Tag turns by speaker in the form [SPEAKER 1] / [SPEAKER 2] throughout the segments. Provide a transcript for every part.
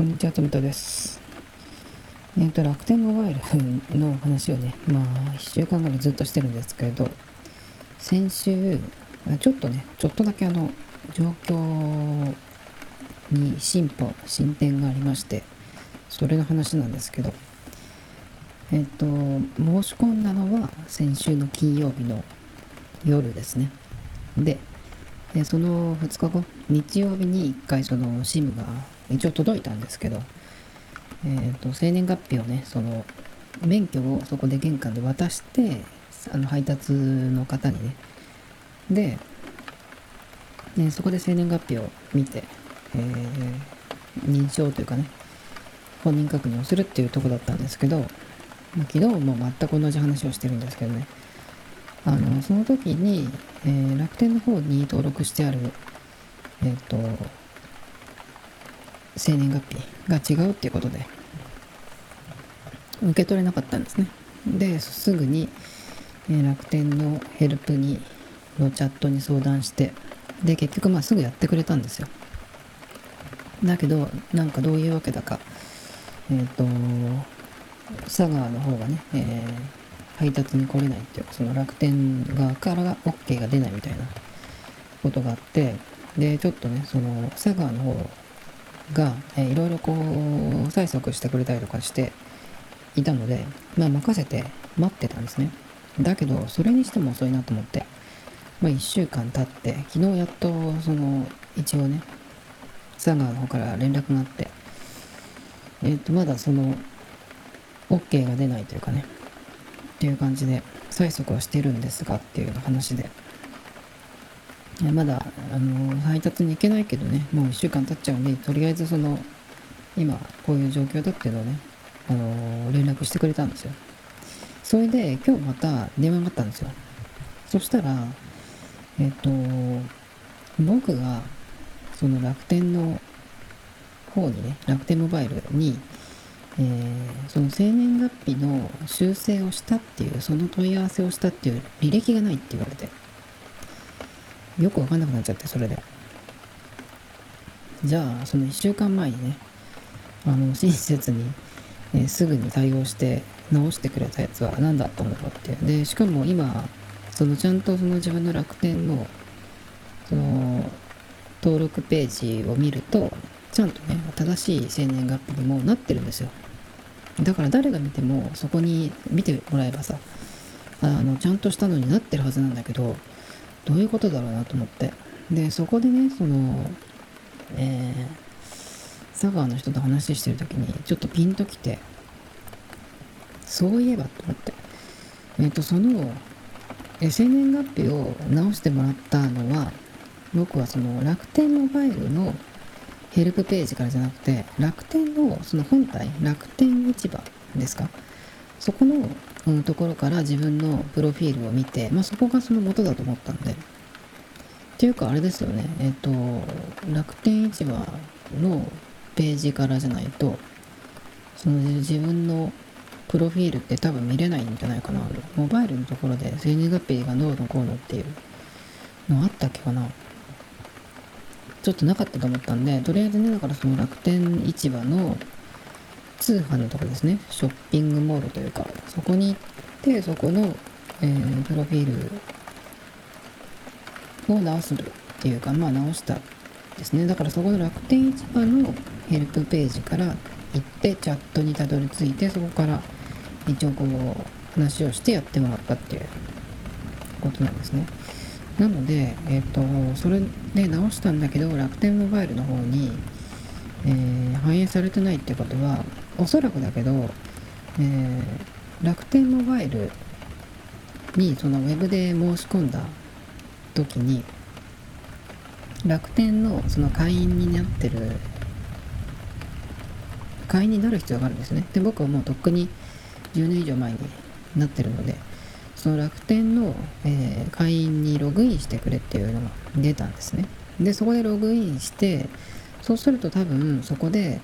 [SPEAKER 1] こんにちは、とみとです。えっ、ー、と、楽天モバイルの話をね、まあ、1週間ぐらいずっとしてるんですけれど、先週、ちょっとね、ちょっとだけあの、状況に進歩、進展がありまして、それの話なんですけど、えっ、ー、と、申し込んだのは先週の金曜日の夜ですね。で、でその2日後、日曜日に1回その SIM が一応届いたんですけど、えっ、ー、と、生年月日をね、その、免許をそこで玄関で渡して、あの、配達の方にね、で、ね、そこで生年月日を見て、えー、認証というかね、本人確認をするっていうとこだったんですけど、まあ、昨日も全く同じ話をしてるんですけどね、あの、その時に、えー、楽天の方に登録してある、えっ、ー、と、生年月日が違うっていうことで、受け取れなかったんですね。で、すぐに、え、楽天のヘルプに、のチャットに相談して、で、結局まあすぐやってくれたんですよ。だけど、なんかどういうわけだか、えっ、ー、と、佐川の方がね、えー、配達に来れないっていうか、その楽天側からが OK が出ないみたいなことがあって、で、ちょっとね、その佐川の方が、えー、いろいろこう催促してくれたりとかしていたので、まあ任せて待ってたんですね。だけど、それにしても遅いなと思って、まあ1週間経って、昨日やっとその、一応ね、佐川の方から連絡があって、えっ、ー、と、まだその、OK が出ないというかね、っていう感じで、催促はしてるんですがっていう話で、まだ、あの、配達に行けないけどね、もう1週間経っちゃうんで、とりあえずその、今、こういう状況だっていうのをね、あの、連絡してくれたんですよ。それで、今日また電話があったんですよ。そしたら、えっ、と、僕が、その楽天の方にね、楽天モバイルに、えー、その生年月日の修正をしたっていう、その問い合わせをしたっていう履歴がないって言われて。よくわかんなくなっちゃって、それで。じゃあ、その1週間前にね、あの、親切に、え、すぐに対応して直してくれたやつは何だったんだろうって。で、しかも今、そのちゃんとその自分の楽天の、その、登録ページを見ると、ちゃんとね、正しい生年月日にもなってるんですよ。だから誰が見ても、そこに見てもらえばさ、あの、ちゃんとしたのになってるはずなんだけど、どういうことだろうなと思って。で、そこでね、その、えー、佐川の人と話してる時に、ちょっとピンときて、そういえばと思って。えっ、ー、と、その、生年月日を直してもらったのは、僕はその楽天モバイルのヘルプページからじゃなくて、楽天のその本体、楽天市場ですか？そこのうん、ところから自分のプロフィールを見て、まあ、そこがその元だと思ったんで。っていうかあれですよね、えっ、と、楽天市場のページからじゃないと、その自分のプロフィールって多分見れないんじゃないかな。モバイルのところで生年月日がどうのこうのっていうのあったっけかな。ちょっとなかったと思ったんで、とりあえずね、だからその楽天市場の通販のとこですね、ショッピングモールというか、そこに行って、そこの、えー、プロフィールを直すっていうか、まあ直したですね。だからそこの楽天市場のヘルプページから行って、チャットにたどり着いて、そこから一応こう、話をしてやってもらったっていうことなんですね。なので、えっ、ー、と、それで直したんだけど、楽天モバイルの方に、えー、反映されてないってことは、おそらくだけど、えー、楽天モバイルにそのウェブで申し込んだ時に楽天のその会員になってる会員になる必要があるんですね。で僕はもうとっくに10年以上前になってるのでその楽天の、えー、会員にログインしてくれっていうのが出たんですね。でそこでログインしてそうすると多分そこで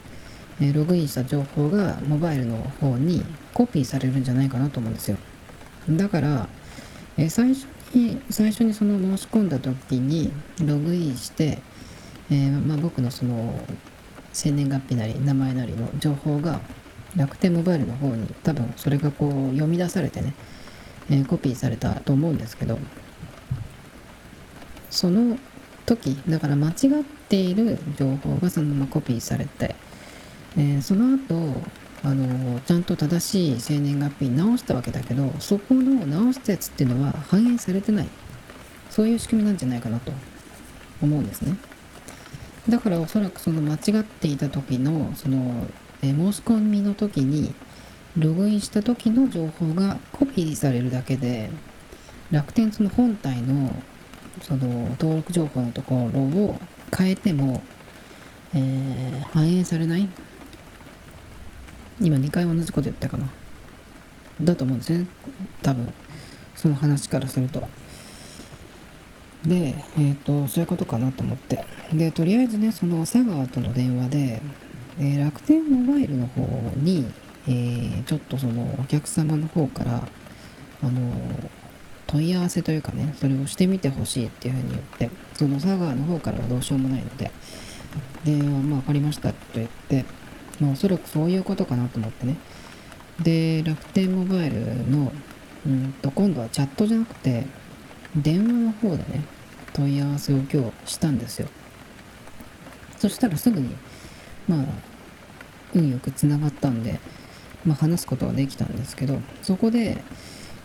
[SPEAKER 1] えログインした情報がモバイルの方にコピーされるんじゃないかなと思うんですよ。だから、え最初に、最初にその申し込んだ時にログインして、えー、まあ、僕のその生年月日なり名前なりの情報が楽天モバイルの方に多分それがこう読み出されてね、えー、コピーされたと思うんですけどその時だから間違っている情報がそのままコピーされて、え、その後あのちゃんと正しい生年月日に直したわけだけどそこの直したやつっていうのは反映されてない。そういう仕組みなんじゃないかなと思うんですね。だからおそらくその間違っていた時のその、え申し込みの時にログインした時の情報がコピーされるだけで楽天その本体のその登録情報のところを変えても、えー、反映されない。今2回同じこと言ったかな。だと思うんですね。多分。その話からすると。でえっ、ー、とそういうことかなと思って。でとりあえずねその佐川との電話で、えー、楽天モバイルの方に、えー、ちょっとそのお客様の方からあの問い合わせというかねそれをしてみてほしいっていうふうに言ってその佐川の方からはどうしようもないので。でまあ分かりましたと言ってまあ、おそらくそういうことかなと思ってね。で、楽天モバイルの、うんと、今度はチャットじゃなくて、電話の方でね、問い合わせを今日したんですよ。そしたらすぐに、まあ、運よくつながったんで、まあ、話すことができたんですけど、そこで、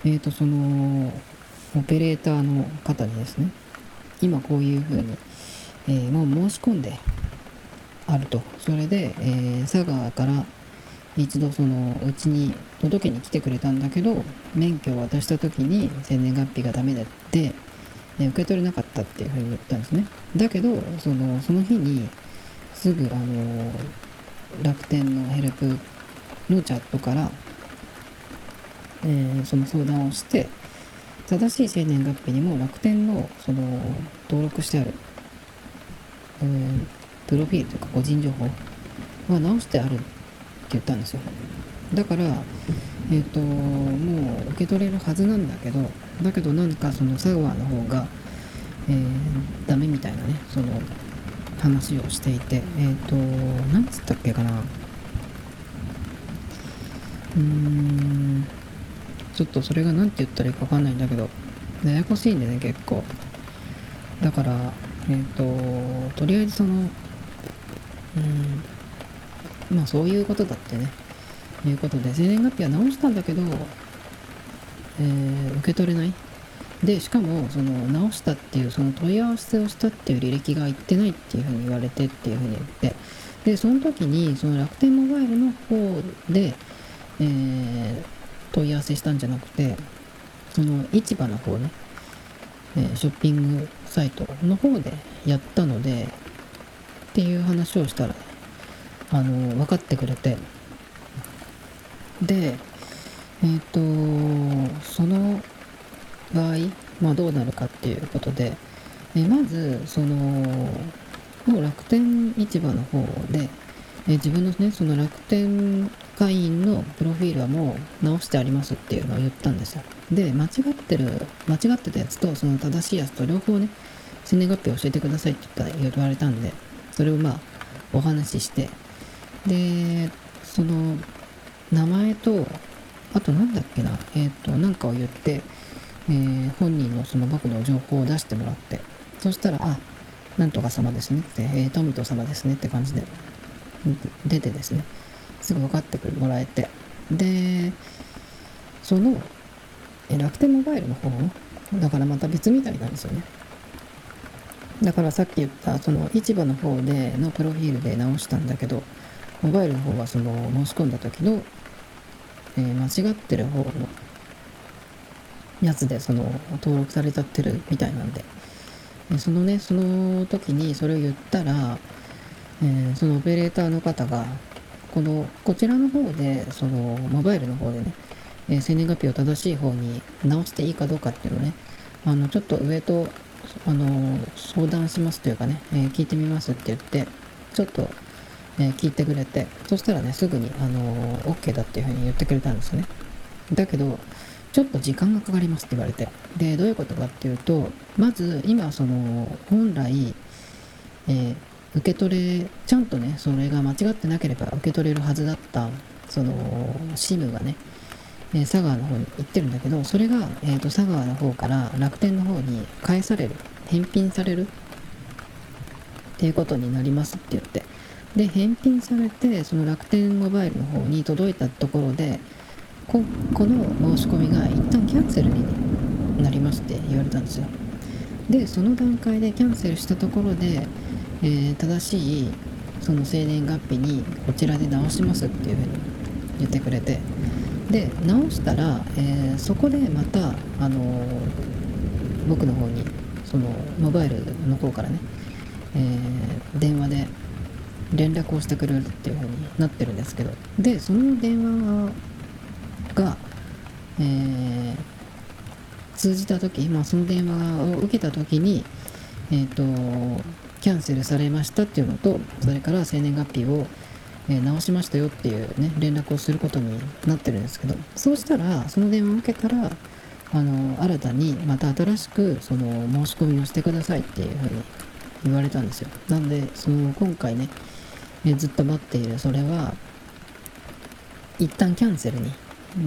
[SPEAKER 1] えっ、ー、と、その、オペレーターの方にですね、今こういうふうに、えー、もう申し込んであると。それで、えー、佐賀から一度そのうちに届けに来てくれたんだけど免許を渡した時に生年月日がダメだって、え受け取れなかったっていうふうに言ったんですね。だけどそのその日にすぐあの楽天のヘルプのチャットから、えー、その相談をして正しい生年月日にも楽天のその登録してある、えープロフィールというか個人情報は直してあるって言ったんですよ。だからえっ、ー、ともう受け取れるはずなんだけどだけどなんかその佐川の方が、えー、ダメみたいなねその話をしていてえっ、ー、と何つったっけかな。うーんちょっとそれが何て言ったらいいか分かんないんだけどややこしいんでね結構。だからえっ、ー、ととりあえずそのうん。まあそういうことだってね。いうことで生年月日は直したんだけど、えー、受け取れない。でしかもその直したっていうその問い合わせをしたっていう履歴がいってないっていうふうに言われてっていうふうに言って。でその時にその楽天モバイルの方で、えー、問い合わせしたんじゃなくてその市場の方ね、えー、ショッピングサイトの方でやったのでっていう話をしたら、あの、分かってくれて、で、えっ、ー、と、その場合、まあどうなるかっていうことで、えまず、その、もう楽天市場の方で、え自分のね、その楽天会員のプロフィールはもう直してありますっていうのを言ったんですよ。で、間違ってる、間違ってたやつと、その正しいやつと両方ね、生年月日教えてくださいって言ったら言われたんで、それをまあお話ししてでその名前とあとなんだっけなえっ、ー、となんかを言って、えー、本人のその僕の情報を出してもらってそしたらあなんとか様ですねって、えー、トミト様ですねって感じで出てですねすぐ分かってくるもらえてでその楽天モバイルの方だからまた別みたいなんですよね。だからさっき言ったその市場の方でのプロフィールで直したんだけどモバイルの方はその申し込んだ時の、えー、間違ってる方のやつでその登録されちゃってるみたいなんで。そのねその時にそれを言ったら、えー、そのオペレーターの方がこのこちらの方でそのモバイルの方でね、えー、生年月日を正しい方に直していいかどうかっていうのねあのちょっと上とあの相談しますというかね、えー、聞いてみますって言ってちょっと、えー、聞いてくれてそしたらねすぐにあの OK だっていうふうに言ってくれたんですよね。だけどちょっと時間がかかりますって言われて。でどういうことかっていうとまず今その本来、えー、受け取れちゃんとねそれが間違ってなければ受け取れるはずだったその SIM がね、え、佐川の方に行ってるんだけどそれが、えーと、佐川の方から楽天の方に返される返品されるっていうことになりますって言って。で返品されてその楽天モバイルの方に届いたところでここの申し込みが一旦キャンセルになりますって言われたんですよ。でその段階でキャンセルしたところで、えー、正しいその生年月日にこちらで直しますっていうふうに言ってくれて。で直したら、えー、そこでまた、あのー、僕の方にそのモバイルの方からね、えー、電話で連絡をしてくれるっていう風になってるんですけどでその電話が、えー、通じた時、まあ、その電話を受けた時にえっ、ー、とキャンセルされましたっていうのとそれから生年月日を、えー、直しましたよっていうね連絡をすることになってるんですけどそうしたらその電話を受けたらあの新たにまた新しくその申し込みをしてくださいっていうふうに言われたんですよ。なんでその今回ねえずっと待っているそれは一旦キャンセルに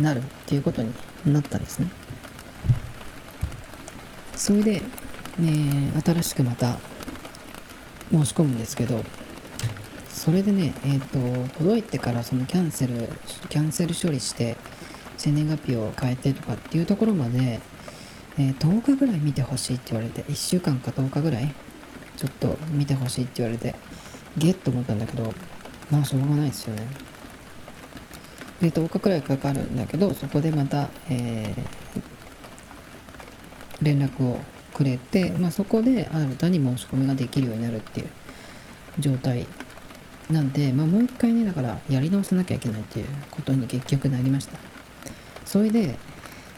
[SPEAKER 1] なるっていうことになったんですね。それで、ね、新しくまた申し込むんですけどそれでねえっ、ー、と届いてからそのキャンセルキャンセル処理して生年月日を変えてとかっていうところまで、えー、10日ぐらい見てほしいって言われて1週間か10日ぐらいちょっと見てほしいって言われてゲッと思ったんだけどまあしょうがないですよね。で10日くらいかかるんだけどそこでまた、えー、連絡をくれて、まあ、そこで新たに申し込みができるようになるっていう状態なんで、まあ、もう一回ねだからやり直さなきゃいけないっていうことに結局なりました。それで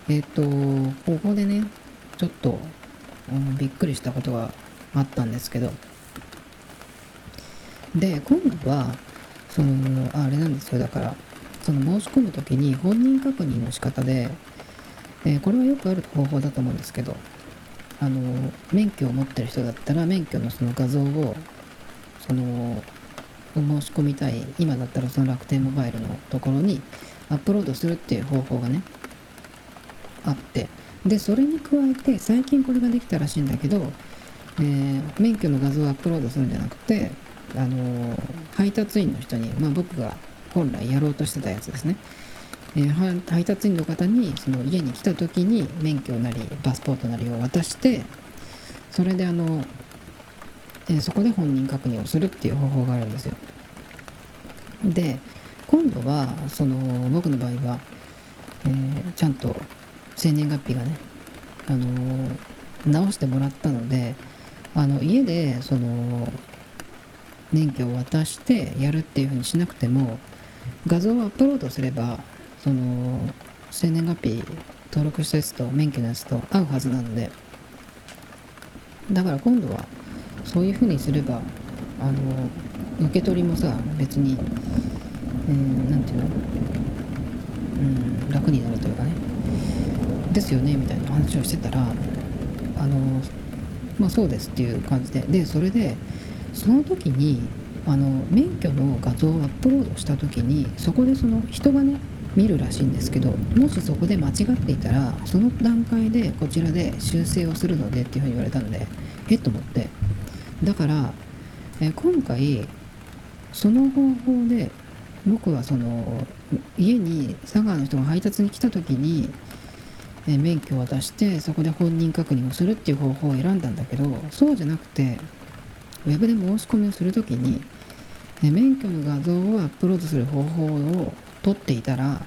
[SPEAKER 1] えっ、ー、とここでねちょっと、うん、びっくりしたことがあったんですけど。で今度はそのあれなんですよだからその申し込む時に本人確認の仕方で、えー、これはよくある方法だと思うんですけどあの免許を持ってる人だったら免許のその画像をその申し込みたい今だったらその楽天モバイルのところにアップロードするっていう方法がねあってでそれに加えて最近これができたらしいんだけど、えー、免許の画像をアップロードするんじゃなくてあの配達員の人に、まあ、僕が本来やろうとしてたやつですね、えー、配達員の方にその家に来た時に免許なりパスポートなりを渡してそれであの、えー、そこで本人確認をするっていう方法があるんですよ。で今度はその僕の場合は、えー、ちゃんと生年月日がねあの直してもらったのであの家でその免許を渡してやるっていうふうにしなくても画像をアップロードすればその生年月日登録したやつと免許のやつと合うはずなので。だから今度はそういうふうにすればあの受け取りもさ別に何て言うの？うん楽になるというかね。ですよねみたいな話をしてたらあのまあそうですっていう感じで。でそれでその時にあの免許の画像をアップロードした時にそこでその人がね見るらしいんですけどもしそこで間違っていたらその段階でこちらで修正をするのでっていうふうに言われたのでえっと思って。だからえ今回その方法で僕はその家に佐川の人が配達に来た時にえ免許を渡してそこで本人確認をするっていう方法を選んだんだけどそうじゃなくてウェブで申し込みをするときに、え免許の画像をアップロードする方法を取っていたら、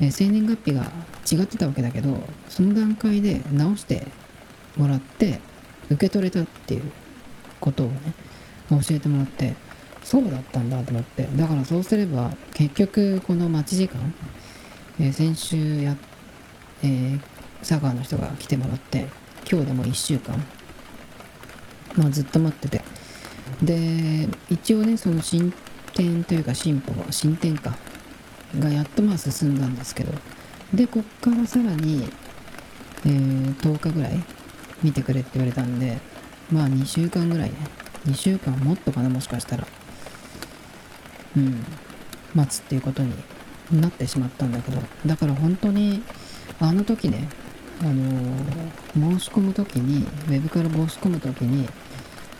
[SPEAKER 1] え生年月日が違ってたわけだけどその段階で直してもらって受け取れたっていうことをね教えてもらってそうだったんだと思って。だからそうすれば結局この待ち時間、えー、先週や、えー、佐川の人が来てもらって今日でも1週間まあ、ずっと待ってて。で一応ねその進展というか進歩進展か。がやっとまあ進んだんですけど。でこっからさらに、えー、10日ぐらい見てくれって言われたんでまあ2週間ぐらいね。2週間もっとかなもしかしたら。うん。待つっていうことになってしまったんだけどだから本当にあの時ねあのー、申し込む時にウェブから申し込む時に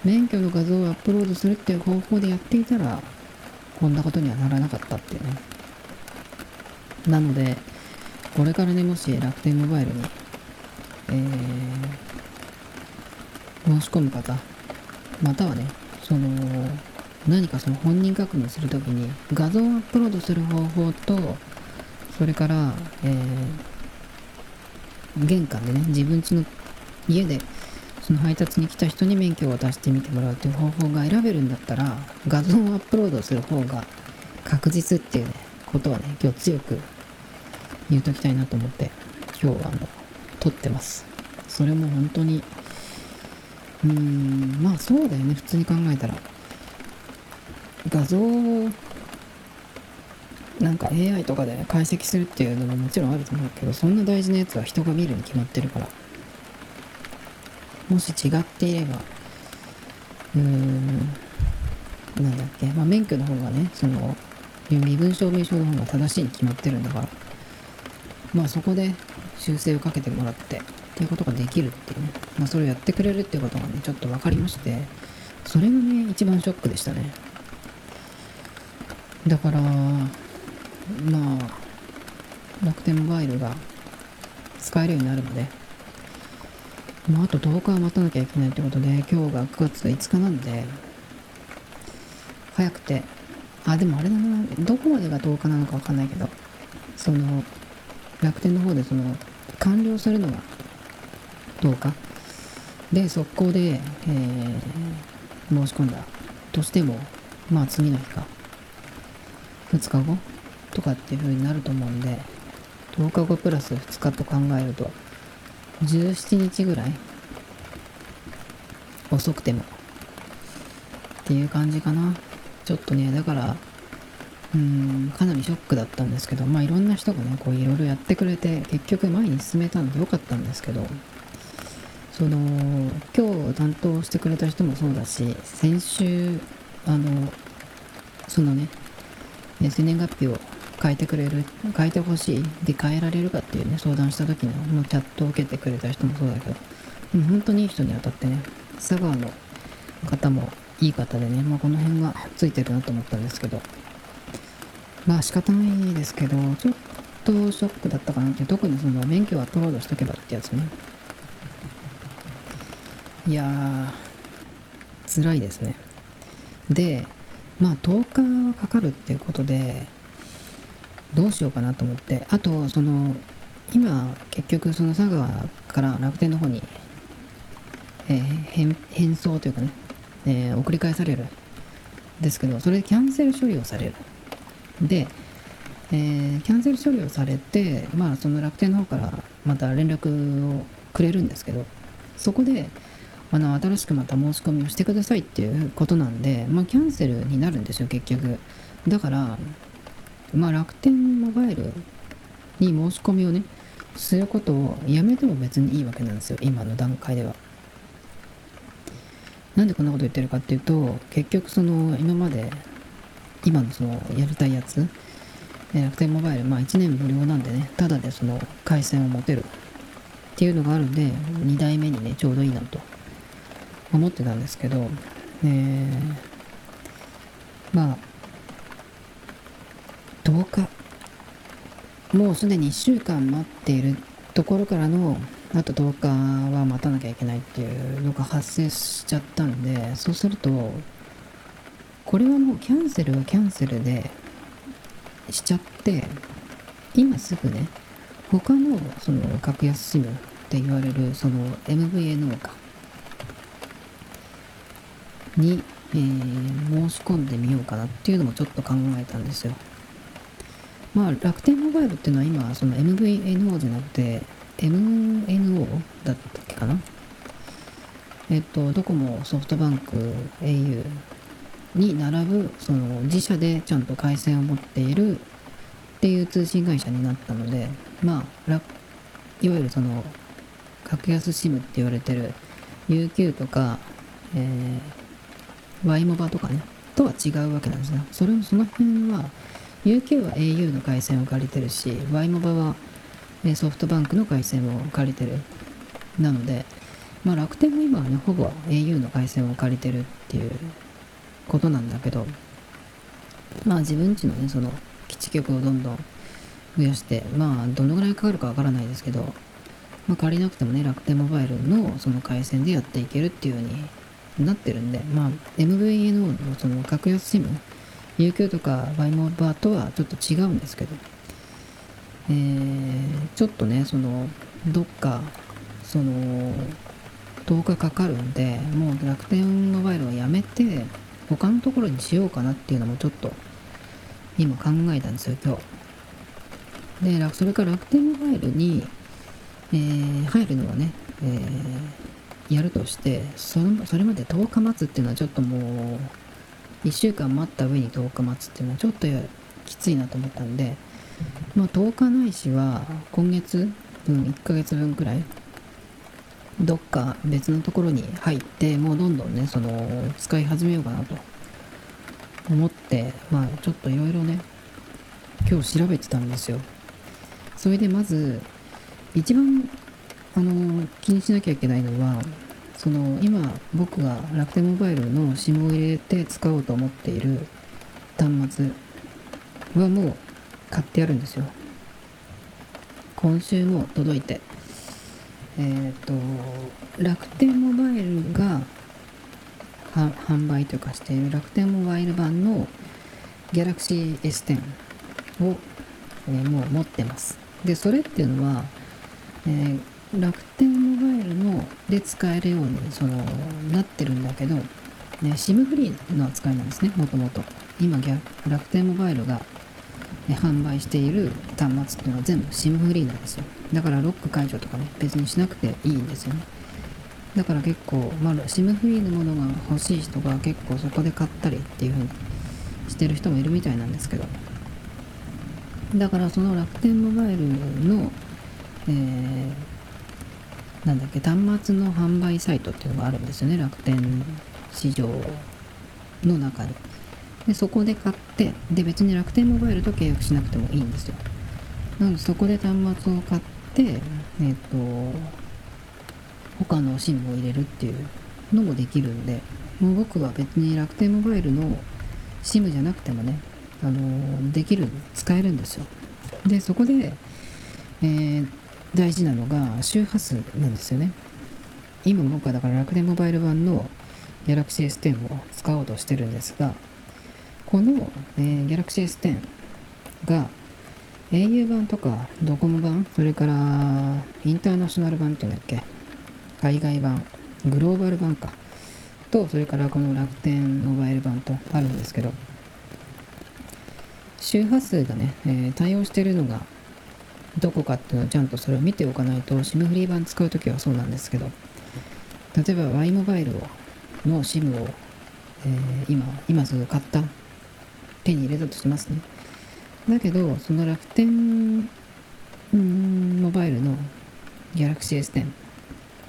[SPEAKER 1] 免許の画像をアップロードするっていう方法でやっていたらこんなことにはならなかったっていうね。なのでこれからねもし楽天モバイルにえー、申し込む方またはねその何かその本人確認するときに画像をアップロードする方法とそれから、えー、玄関でね自分家の家でその配達に来た人に免許を出してみてもらうという方法が選べるんだったら画像をアップロードする方が確実っていうねことはね今日強く言うときたいなと思って今日はあの撮ってます。それも本当にうーんまあそうだよね普通に考えたら。画像をなんか AI とかで解析するっていうのももちろんあると思うけどそんな大事なやつは人が見るに決まってるから。もし違っていればうーんなんだっけまあ免許の方がねその身分証明書の方が正しいに決まってるんだから。まあそこで修正をかけてもらってっていうことができるっていうね、まあ、それをやってくれるっていうことがねちょっと分かりまして。それがね一番ショックでしたね。だからまあ楽天モバイルが使えるようになるので。まあ、あと10日は待たなきゃいけないってことで今日が9月5日なんで早くて。あでもあれだな。どこまでが10日なのか分かんないけど。その楽天の方でその完了するのが10日。で速攻で、えー、申し込んだとしてもまあ次の日か。2日後とかっていう風になると思うんで10日後プラス2日と考えると17日ぐらい遅くてもっていう感じかな。ちょっとねだからうーんかなりショックだったんですけどまあいろんな人がねこういろいろやってくれて結局前に進めたのでよかったんですけどその今日担当してくれた人もそうだし先週あのそのね生年月日を変えてくれる変えてほしいで変えられるかっていうね相談した時ののチャットを受けてくれた人もそうだけどでも本当にいい人に当たってね佐川の方もいい方でね、まあ、この辺がついてるなと思ったんですけどまあ仕方ないですけど、ちょっとショックだったかなって、特にその免許はアップロードしとけばってやつね。いやー、辛いですね。で、まあ10日はかかるっていうことで、どうしようかなと思って、あと、その、今、結局その佐川から楽天の方に、えー、変変装というかね、えー、送り返されるですけど、それでキャンセル処理をされる。で、えー、キャンセル処理をされて、まあ、その楽天の方からまた連絡をくれるんですけど、そこで、あの、新しくまた申し込みをしてくださいっていうことなんで、まあ、キャンセルになるんですよ、結局。だから、まあ、楽天モバイルに申し込みをね、することをやめても別にいいわけなんですよ、今の段階では。なんでこんなこと言ってるかっていうと、結局その、今まで今のそのやりたいやつ、楽天モバイル、まあ1年無料なんでね、ただでその回線を持てるっていうのがあるんで、2代目にね、ちょうどいいなと思ってたんですけど、え、まあ、10日、もうすでに1週間待っているところからの、あと10日は待たなきゃいけないっていうのが発生しちゃったんで、そうすると、これはもうキャンセルはキャンセルでしちゃって今すぐね他のその格安 SIM って言われるその MVNO かに、えー、申し込んでみようかなっていうのもちょっと考えたんですよ。まあ楽天モバイルっていうのは今その MVNO じゃなくて MNO だったっけかな？えっとドコモソフトバンク au に並ぶその自社でちゃんと回線を持っているっていう通信会社になったのでまあいわゆるその格安 SIM って言われてる UQ とか、え Y モバとかねとは違うわけなんですねそれもその辺は UQ は au の回線を借りてるし Y モバはソフトバンクの回線を借りてる。なので、まあ、楽天も今はねほぼ au の回線を借りてるっていうことなんだけどまあ自分ちのねその基地局をどんどん増やしてまあどのぐらいかかるかわからないですけど、まあ、借りなくてもね楽天モバイルのその回線でやっていけるっていう風になってるんでまあ MVNO のその格安 SIM UQ とか Y モバとはちょっと違うんですけどえー、ちょっとねそのどっかその10日かかるんでもう楽天モバイルはやめて他のところにしようかなっていうのもちょっと今考えたんですよ今日。でそれから楽天モバイルに、えー、入るのはね、えー、やるとしてそのそれまで10日待つっていうのはちょっともう1週間待った上に10日待つっていうのはちょっときついなと思ったんでまあ10日ないしは今月分1ヶ月分くらいどっか別のところに入ってもうどんどんねその使い始めようかなと思ってまあちょっといろいろね今日調べてたんですよ。それでまず一番あの気にしなきゃいけないのはその今僕が楽天モバイルの SIM を入れて使おうと思っている端末はもう買ってあるんですよ。今週も届いて。えっ、ー、と楽天モバイルが販売というかしている楽天モバイル版の Galaxy S10 を、えー、もう持ってます。でそれっていうのは、えー、楽天モバイルので使えるようにそのなってるんだけど、ね、SIM フリーの扱いなんですねもともと。今楽天モバイルが販売している端末っていうのは全部 SIM フリーなんですよ。だからロック解除とかね別にしなくていいんですよね。だから結構、まあ、SIM フリーのものが欲しい人が結構そこで買ったりっていう風にしてる人もいるみたいなんですけど。だからその楽天モバイルの、えー、なんだっけ端末の販売サイトっていうのがあるんですよね楽天市場の中にでそこで買ってで別に楽天モバイルと契約しなくてもいいんですよ。なのでそこで端末を買ってえっ、ー、と他の SIM を入れるっていうのもできるんでもう僕は別に楽天モバイルの SIM じゃなくてもねあのできる使えるんですよ。でそこで、えっー、大事なのが周波数なんですよね。今僕はだから楽天モバイル版の Galaxy S10 を使おうとしてるんですがこの、えー、Galaxy S10 が au 版とかドコモ版それからインターナショナル版っていうんだっけ海外版グローバル版か。とそれからこの楽天モバイル版とあるんですけど周波数がね、えー、対応してるのがどこかっていうのはちゃんとそれを見ておかないと SIM フリー版使うときはそうなんですけど例えば Y モバイルをの SIM を、えー、今今すぐ買った手に入れたとしますね。だけど、その楽天んモバイルの Galaxy S10、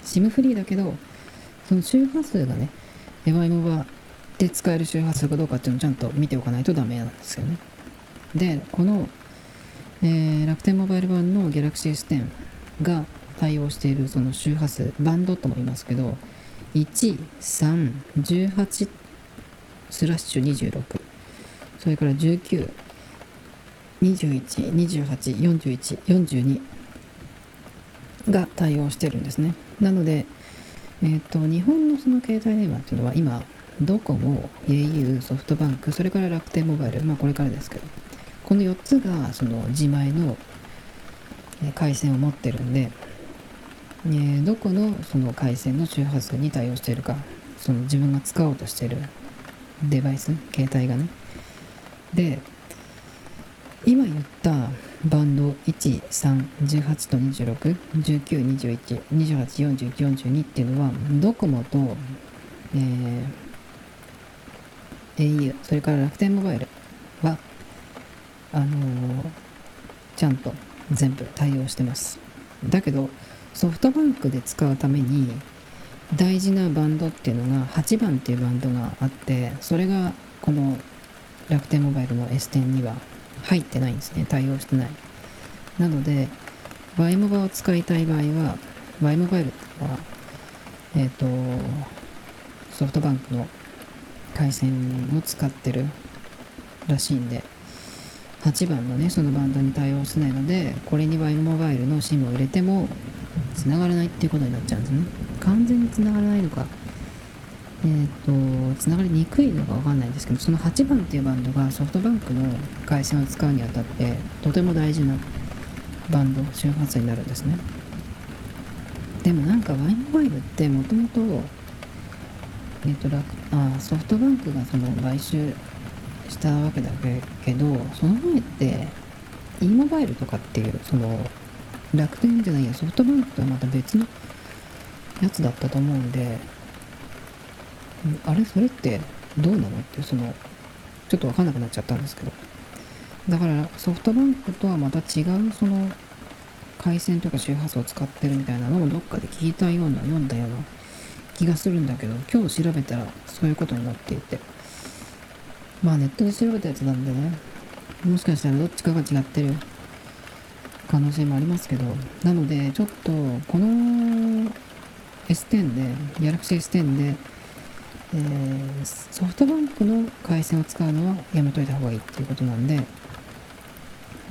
[SPEAKER 1] SIM フリーだけど、その周波数がね、エヴァイモバで使える周波数かどうかっていうのをちゃんと見ておかないとダメなんですよね。で、この、えー、楽天モバイル版の Galaxy S10 が対応しているその周波数、バンドとも言いますけど、1、3、18スラッシュ26それから19、21、28、41、42が対応してるんですね。なので、えっ、ー、と、日本のその携帯電話っていうのは今、ドコモ、au、ソフトバンク、それから楽天モバイル、まあこれからですけど、この4つがその自前の回線を持ってるんで、えー、どこのその回線の周波数に対応しているか、その自分が使おうとしてるデバイス、携帯がね、で今言ったバンド1318と261921284142っていうのはドコモと、えー、au それから楽天モバイルはあの、ちゃんと全部対応してます。だけどソフトバンクで使うために大事なバンドっていうのが8番っていうバンドがあってそれがこの楽天モバイルの S10 には入ってないんですね。対応してない。なので Y モバを使いたい場合は Y モバイルはえっ、ー、とソフトバンクの回線を使ってるらしいんで8番のねそのバンドに対応してないのでこれに Y モバイルの SIM を入れても繋がらないっていうことになっちゃうんですね。完全に繋がらないのかえっ、ー、と繋がりにくいのかわかんないんですけどその8番っていうバンドがソフトバンクの回線を使うにあたってとても大事なバンド周波数になるんですね。でもなんか Y モバイルってもともとえっ、とあソフトバンクがその買収したわけだけどその前って e モバイルとかっていうその楽天じゃないやソフトバンクとはまた別のやつだったと思うんであれそれってどうなのってそのちょっと分かんなくなっちゃったんですけど。だからソフトバンクとはまた違うその回線とか周波数を使ってるみたいなのをどっかで聞いたような読んだような気がするんだけど今日調べたらそういうことになっていて。まあネットで調べたやつなんでね。もしかしたらどっちかが違ってる可能性もありますけど。なのでちょっとこの S10 でギャラクシー S10 で、えー、ソフトバンクの回線を使うのはやめといた方がいいっていうことなんで。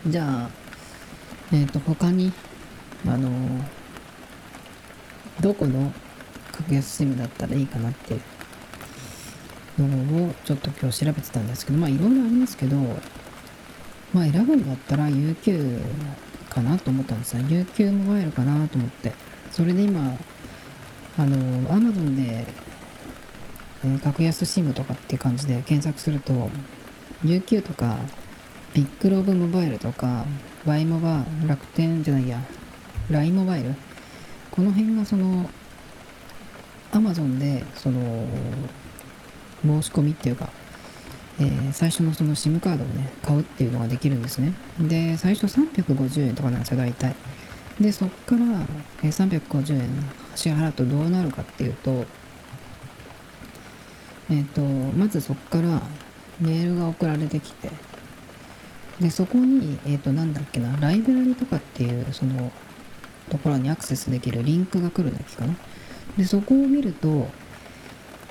[SPEAKER 1] じゃあえっ、ー、と他にあのどこの格安 SIM だったらいいかなっていうのをちょっと今日調べてたんですけどまあいろいろありますけどまあ選ぶんだったら UQ かなと思ったんですよ。UQ モバイルかなと思って。それで今あの Amazon で、え、格安 SIM とかっていう感じで検索すると UQ とかビッグローブモバイルとか Y モバ楽天じゃないや LINE モバイル。この辺がその Amazon でその申し込みっていうかえー、最初のその SIM カードをね、買うっていうのができるんですね。で、最初350円とかなんですよ、大体。で、そっから、えー、350円支払うとどうなるかっていうと、えっ、ー、と、まずそっからメールが送られてきて、で、そこに、えっ、ー、と、なんだっけな、ライブラリとかっていう、その、ところにアクセスできるリンクが来るんだけかな。で、そこを見ると、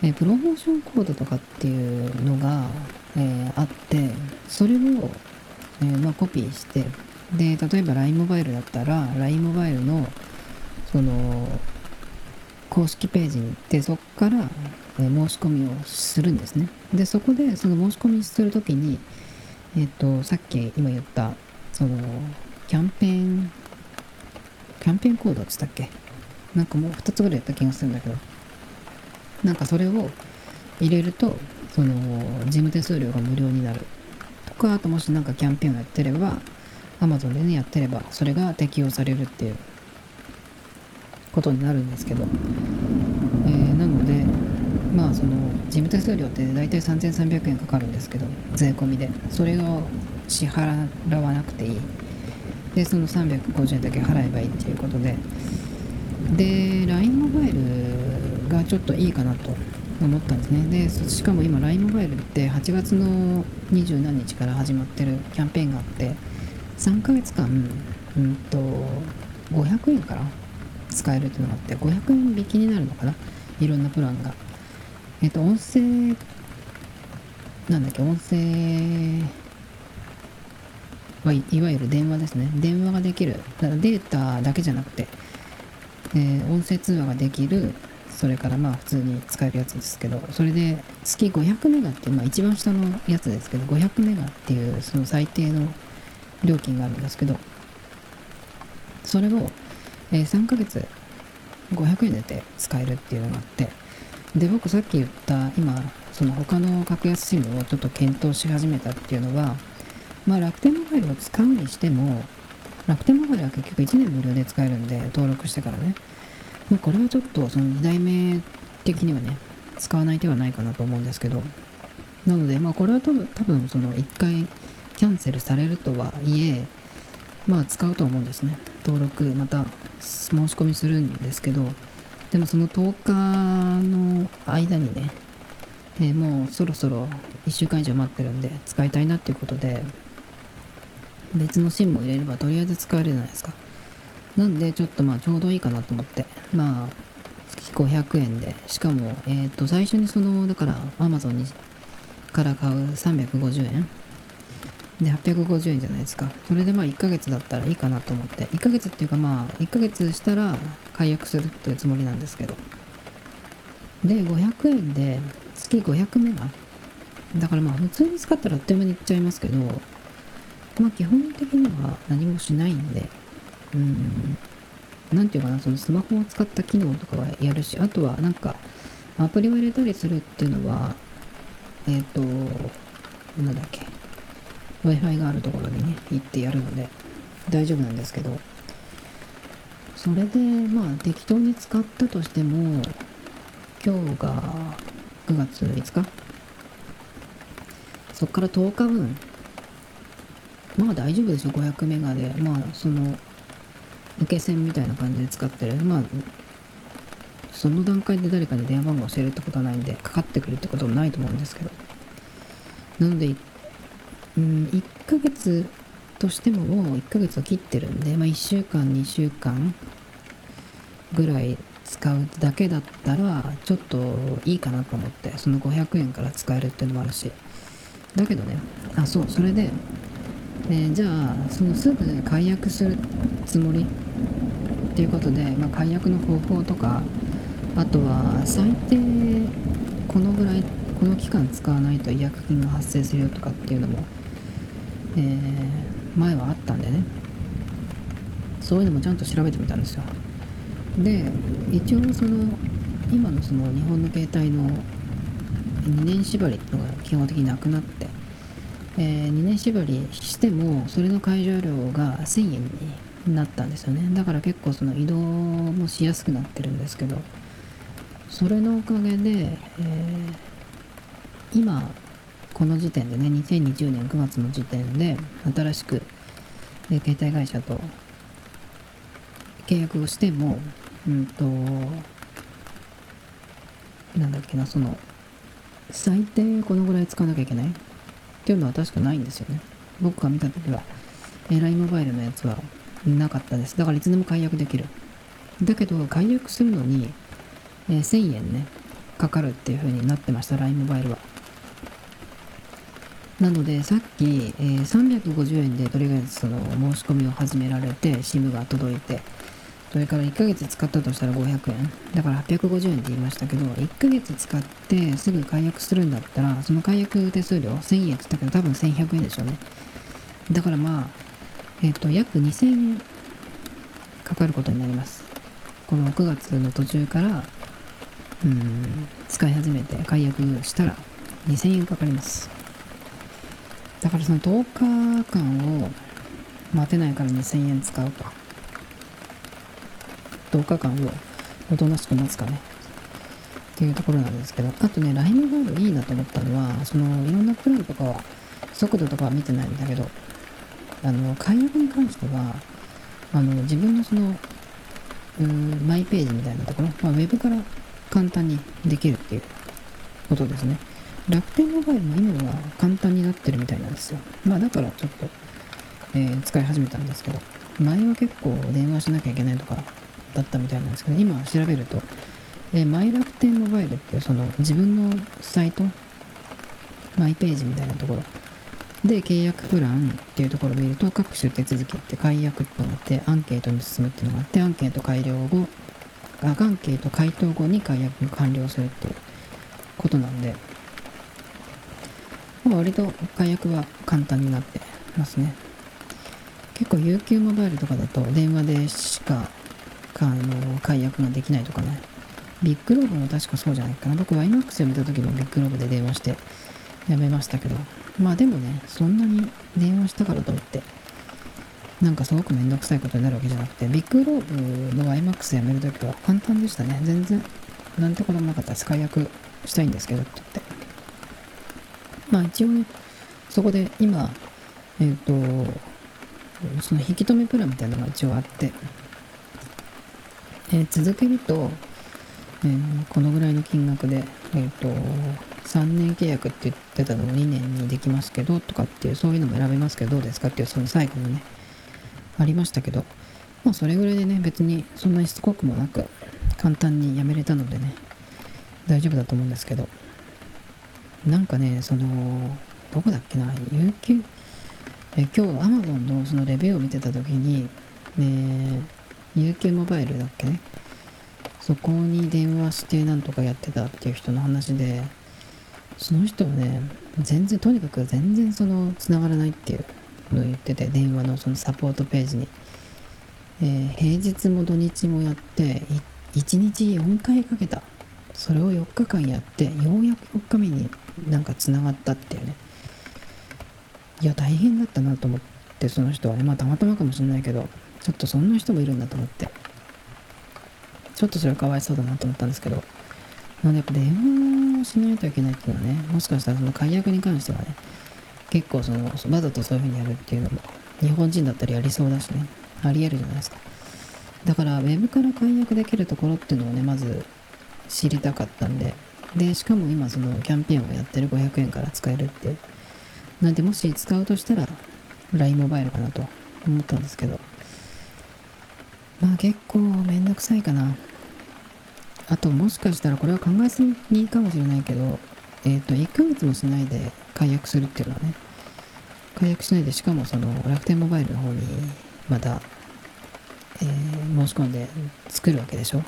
[SPEAKER 1] えプロモーションコードとかっていうのが、え、あってそれを、え、まあ、コピーしてで例えば LINE モバイルだったら LINE モバイルのその公式ページに行ってそこから、え、申し込みをするんですね。でそこでその申し込みするときにえっ、とさっき今言ったそのキャンペーンキャンペーンコードっつったっけ？なんかもう2つぐらいやった気がするんだけど。なんかそれを入れるとその事務手数料が無料になる。とかあともし何かキャンペーンをやってれば Amazon でねやってればそれが適用されるっていうことになるんですけど、えー、なのでまあその事務手数料って大体3300円かかるんですけど税込みで。それを支払わなくていい。でその350円だけ払えばいいっていうことで。で LINE モバイルがちょっといいかなと思ったんですね。でしかも今 LINE モバイルって8月の20何日から始まってるキャンペーンがあって3ヶ月間うんと500円から使えるっていうのがあって500円引きになるのかな？いろんなプランが。えっと音声なんだっけ？音声はいいわゆる電話ですね。電話ができる。だからデータだけじゃなくて、えー、音声通話ができるそれからまあ普通に使えるやつですけどそれで月500メガってまあ一番下のやつですけど500メガっていうその最低の料金があるんですけどそれを、えー、3ヶ月500円で使えるっていうのがあってで僕さっき言った今その他の格安 SIM をちょっと検討し始めたっていうのはまあ楽天モバイルを使うにしても楽天モバイルは結局1年無料で使えるんで登録してからね。まあ、これはちょっとその2代目的にはね使わない手はないかなと思うんですけど。なのでまあこれは多分多分その1回キャンセルされるとはいえまあ使うと思うんですね。登録また申し込みするんですけど。でもその10日の間にね、えー、もうそろそろ1週間以上待ってるんで使いたいなっていうことで別の SIM も入れればとりあえず使えるじゃないですか。なんでちょっとまあちょうどいいかなと思って。まあ月500円で。しかもえっ、と最初にそのだから Amazon にから買う350円。で850円じゃないですか。それでまあ1ヶ月だったらいいかなと思って。1ヶ月っていうかまあ1ヶ月したら解約するというつもりなんですけど。で500円で月500メガだからまあ普通に使ったらあっという間にいっちゃいますけど。まあ基本的には何もしないんで。うん。なんていうかなそのスマホを使った機能とかはやるしあとはなんかアプリを入れたりするっていうのはえっ、ー、となんだっけ Wi-Fi があるところにね、行ってやるので大丈夫なんですけど、それでまあ適当に使ったとしても、今日が9月5日？そっから10日分、まあ大丈夫でしょ、500メガで。まあその、受け線みたいな感じで使ってる。まあ、その段階で誰かに電話番号を教えるってことはないんで、かかってくるってこともないと思うんですけど。なので、うん、1ヶ月としてももう1ヶ月を切ってるんで、まあ、1週間2週間ぐらい使うだけだったらちょっといいかなと思ってその500円から使えるっていうのもあるしだけどねあそうそれで、え、じゃあそのすぐ解約するつもりっていうことで、まあ、解約の方法とかあとは最低このぐらいこの期間使わないと違約金が発生するよとかっていうのもえー、前はあったんでね。そういうのもちゃんと調べてみたんですよ。で一応その今のその日本の携帯の2年縛りっていうのが基本的になくなって、えー、2年縛りしてもそれの解除料が1000円になったんですよね。だから結構その移動もしやすくなってるんですけどそれのおかげで、えー、今この時点でね、2020年9月の時点で、新しく、え携帯会社と契約をしても、うんと、なんだっけな、その、最低このぐらい使わなきゃいけないっていうのは確かないんですよね。僕が見た時は、え LINE モバイルのやつはなかったです。だからいつでも解約できる。だけど、解約するのに、えー、1000円ね、かかるっていう風になってました、LINE モバイルは。なのでさっき、えー、350円でとりあえずその申し込みを始められて SIM が届いてそれから1ヶ月使ったとしたら500円。だから850円って言いましたけど1ヶ月使ってすぐ解約するんだったらその解約手数料1000円って言ったけど多分1100円でしょうね。だからまあえっ、ー、と約2000円かかることになります。この9月の途中からうん使い始めて解約したら2000円かかります。だからその10日間を待てないから2000円使うか10日間をおとなしく待つかねっていうところなんですけどあとね LINE ガードいいなと思ったのはそのいろんなプランとかは速度とかは見てないんだけどあの解約に関してはあの自分のそのうんマイページみたいなところ、まあ、ウェブから簡単にできるっていうことですね楽天モバイルも今は簡単になってるみたいなんですよ。まあだからちょっと、えー、使い始めたんですけど、前は結構電話しなきゃいけないとかだったみたいなんですけど、今調べると、えー、マイ楽天モバイルっていうその自分のサイト、マイページみたいなところで契約プランっていうところを見ると各種手続きって解約ってなってアンケートに進むっていうのがあってアンケート完了後アンケート回答後に解約完了するっていうことなんで割と解約は簡単になってますね。結構 UQ モバイルとかだと電話でしかあの解約ができないとかね。ビッグローブも確かそうじゃないかな。僕は iMAX を見た時もビッグローブで電話してやめましたけど。まあでもね、そんなに電話したからといって、なんかすごくめんどくさいことになるわけじゃなくて、ビッグローブの iMAX やめるときは簡単でしたね。全然、なんてこともなかったです。解約したいんですけどって言って。まあ一応ね、そこで今、えっ、ー、と、その引き止めプランみたいなのが一応あって、え、続けると、えーこのぐらいの金額で、えっと3年契約って言ってたのを2年にできますけどとかっていうそういうのも選べますけどどうですかっていうその最後のねありましたけどまあそれぐらいでね別にそんなにしつこくもなく簡単にやめれたのでね大丈夫だと思うんですけどなんかねそのどこだっけな有給え今日 Amazon のそのレビューを見てた時にね UQ モバイルだっけ？そこに電話してなんとかやってたっていう人の話でその人はね全然とにかく全然その繋がらないっていうのを言ってて電話のそのサポートページに、えー平日も土日もやって1日4回かけた。それを4日間やってようやく4日目になんか繋がったっていうね。いや大変だったなと思ってその人はね。まあたまたまかもしれないけど。ちょっとそんな人もいるんだと思って。ちょっとそれはかわいそうだなと思ったんですけど。なのでやっぱ電話をしないといけないっていうのはねもしかしたらその解約に関してはね結構そのわざとそういうふうにやるっていうのも日本人だったらやりそうだしねありえるじゃないですか。だからウェブから解約できるところっていうのをねまず知りたかったんで。でしかも今そのキャンペーンをやってる500円から使えるっていう。なんでもし使うとしたら LINE モバイルかなと思ったんですけど。まあ結構めんどくさいかな。あともしかしたらこれは考えすぎかもしれないけどえっ、と1ヶ月もしないで解約するっていうのはね解約しないでしかもその楽天モバイルの方にまた、えー申し込んで作るわけでしょ。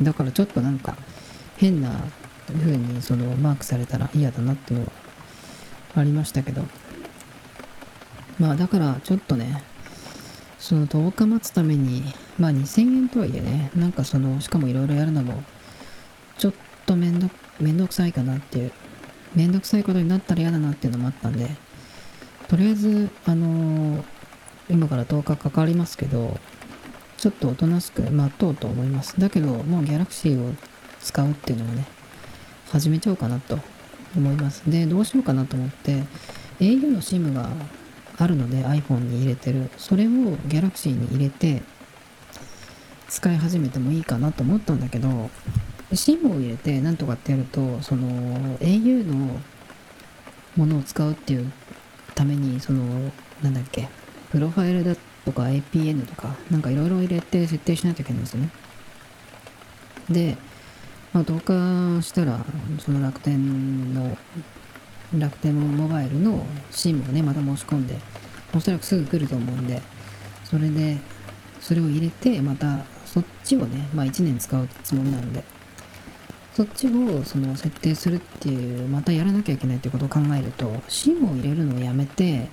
[SPEAKER 1] だからちょっとなんか変な風にそのマークされたら嫌だなっていうのはありましたけど。まあだからちょっとねその10日待つためにまあ2000円とはいえねなんかそのしかもいろいろやるのもちょっとめんどめんどくさいかなっていうめんどくさいことになったら嫌だなっていうのもあったんでとりあえずあのー今から10日かかりますけどちょっとおとなしく待とうと思います。だけどもうギャラクシーを使うっていうのをね始めちゃおうかなと思います。でどうしようかなと思って au の SIM があるので iPhone に入れてる。それを Galaxy に入れて使い始めてもいいかなと思ったんだけど SIM を入れてなんとかってやるとその au のものを使うっていうためにそのなんだっけプロファイルだとか APN とかなんかいろいろ入れて設定しないといけないんですよね。でまあ、同化したら、その楽天の、楽天モバイルの SIM をね、また申し込んで、おそらくすぐ来ると思うんで、それで、それを入れて、また、そっちをね、まあ1年使うつもりなんで、そっちをその設定するっていう、またやらなきゃいけないっていうことを考えると、SIM を入れるのをやめて、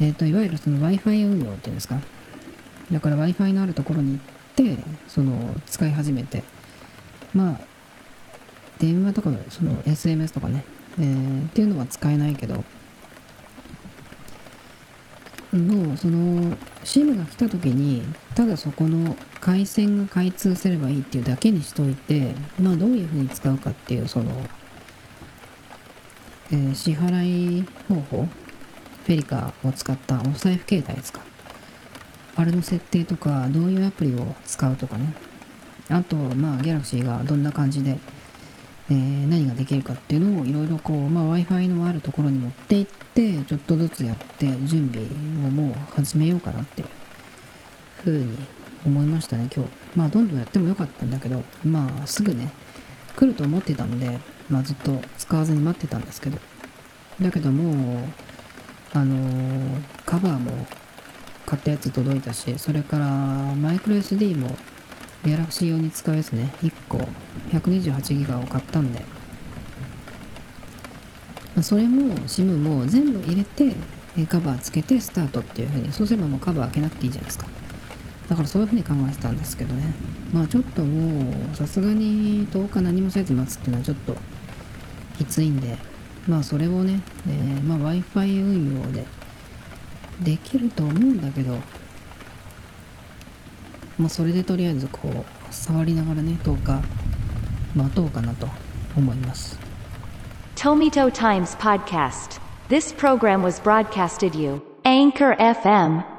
[SPEAKER 1] えっ、と、いわゆるその Wi-Fi 運用っていうんですか。だから Wi-Fi のあるところに行って、その、使い始めて、まあ、電話とかその SMS とかね、えーっていうのは使えないけど、の、その、SIM が来た時に、ただそこの回線が開通すればいいっていうだけにしといて、まあどういうふうに使うかっていう、その、えー支払い方法、フェリカを使ったお財布携帯ですか。あれの設定とか、どういうアプリを使うとかね。あと、まあ、ギャラクシーがどんな感じで、えー何ができるかっていうのをいろいろこう、まあ、Wi-Fi のあるところに持って行って、ちょっとずつやって、準備をもう始めようかなっていうふうに思いましたね、今日。まあ、どんどんやってもよかったんだけど、まあ、すぐね、来ると思ってたので、まあ、ずっと使わずに待ってたんですけど。だけどもう、あのーカバーも買ったやつ届いたし、それからマイクロ SD も Galaxy 用に使うやつね、1個。128ギガを買ったんで、まあそれも SIM も全部入れて、カバーつけてスタートっていう風に、そうすればもうカバー開けなくていいじゃないですか。だからそういう風に考えてたんですけどね。まあちょっともう、さすがに10日何もせず待つっていうのはちょっときついんで、まあそれをね、えーまあ Wi-Fi 運用でできると思うんだけど、まあそれでとりあえずこう、触りながらね、10日待とうかなと思います。
[SPEAKER 2] Tomito Times Podcast. This program was broadcasted you. Anchor FM.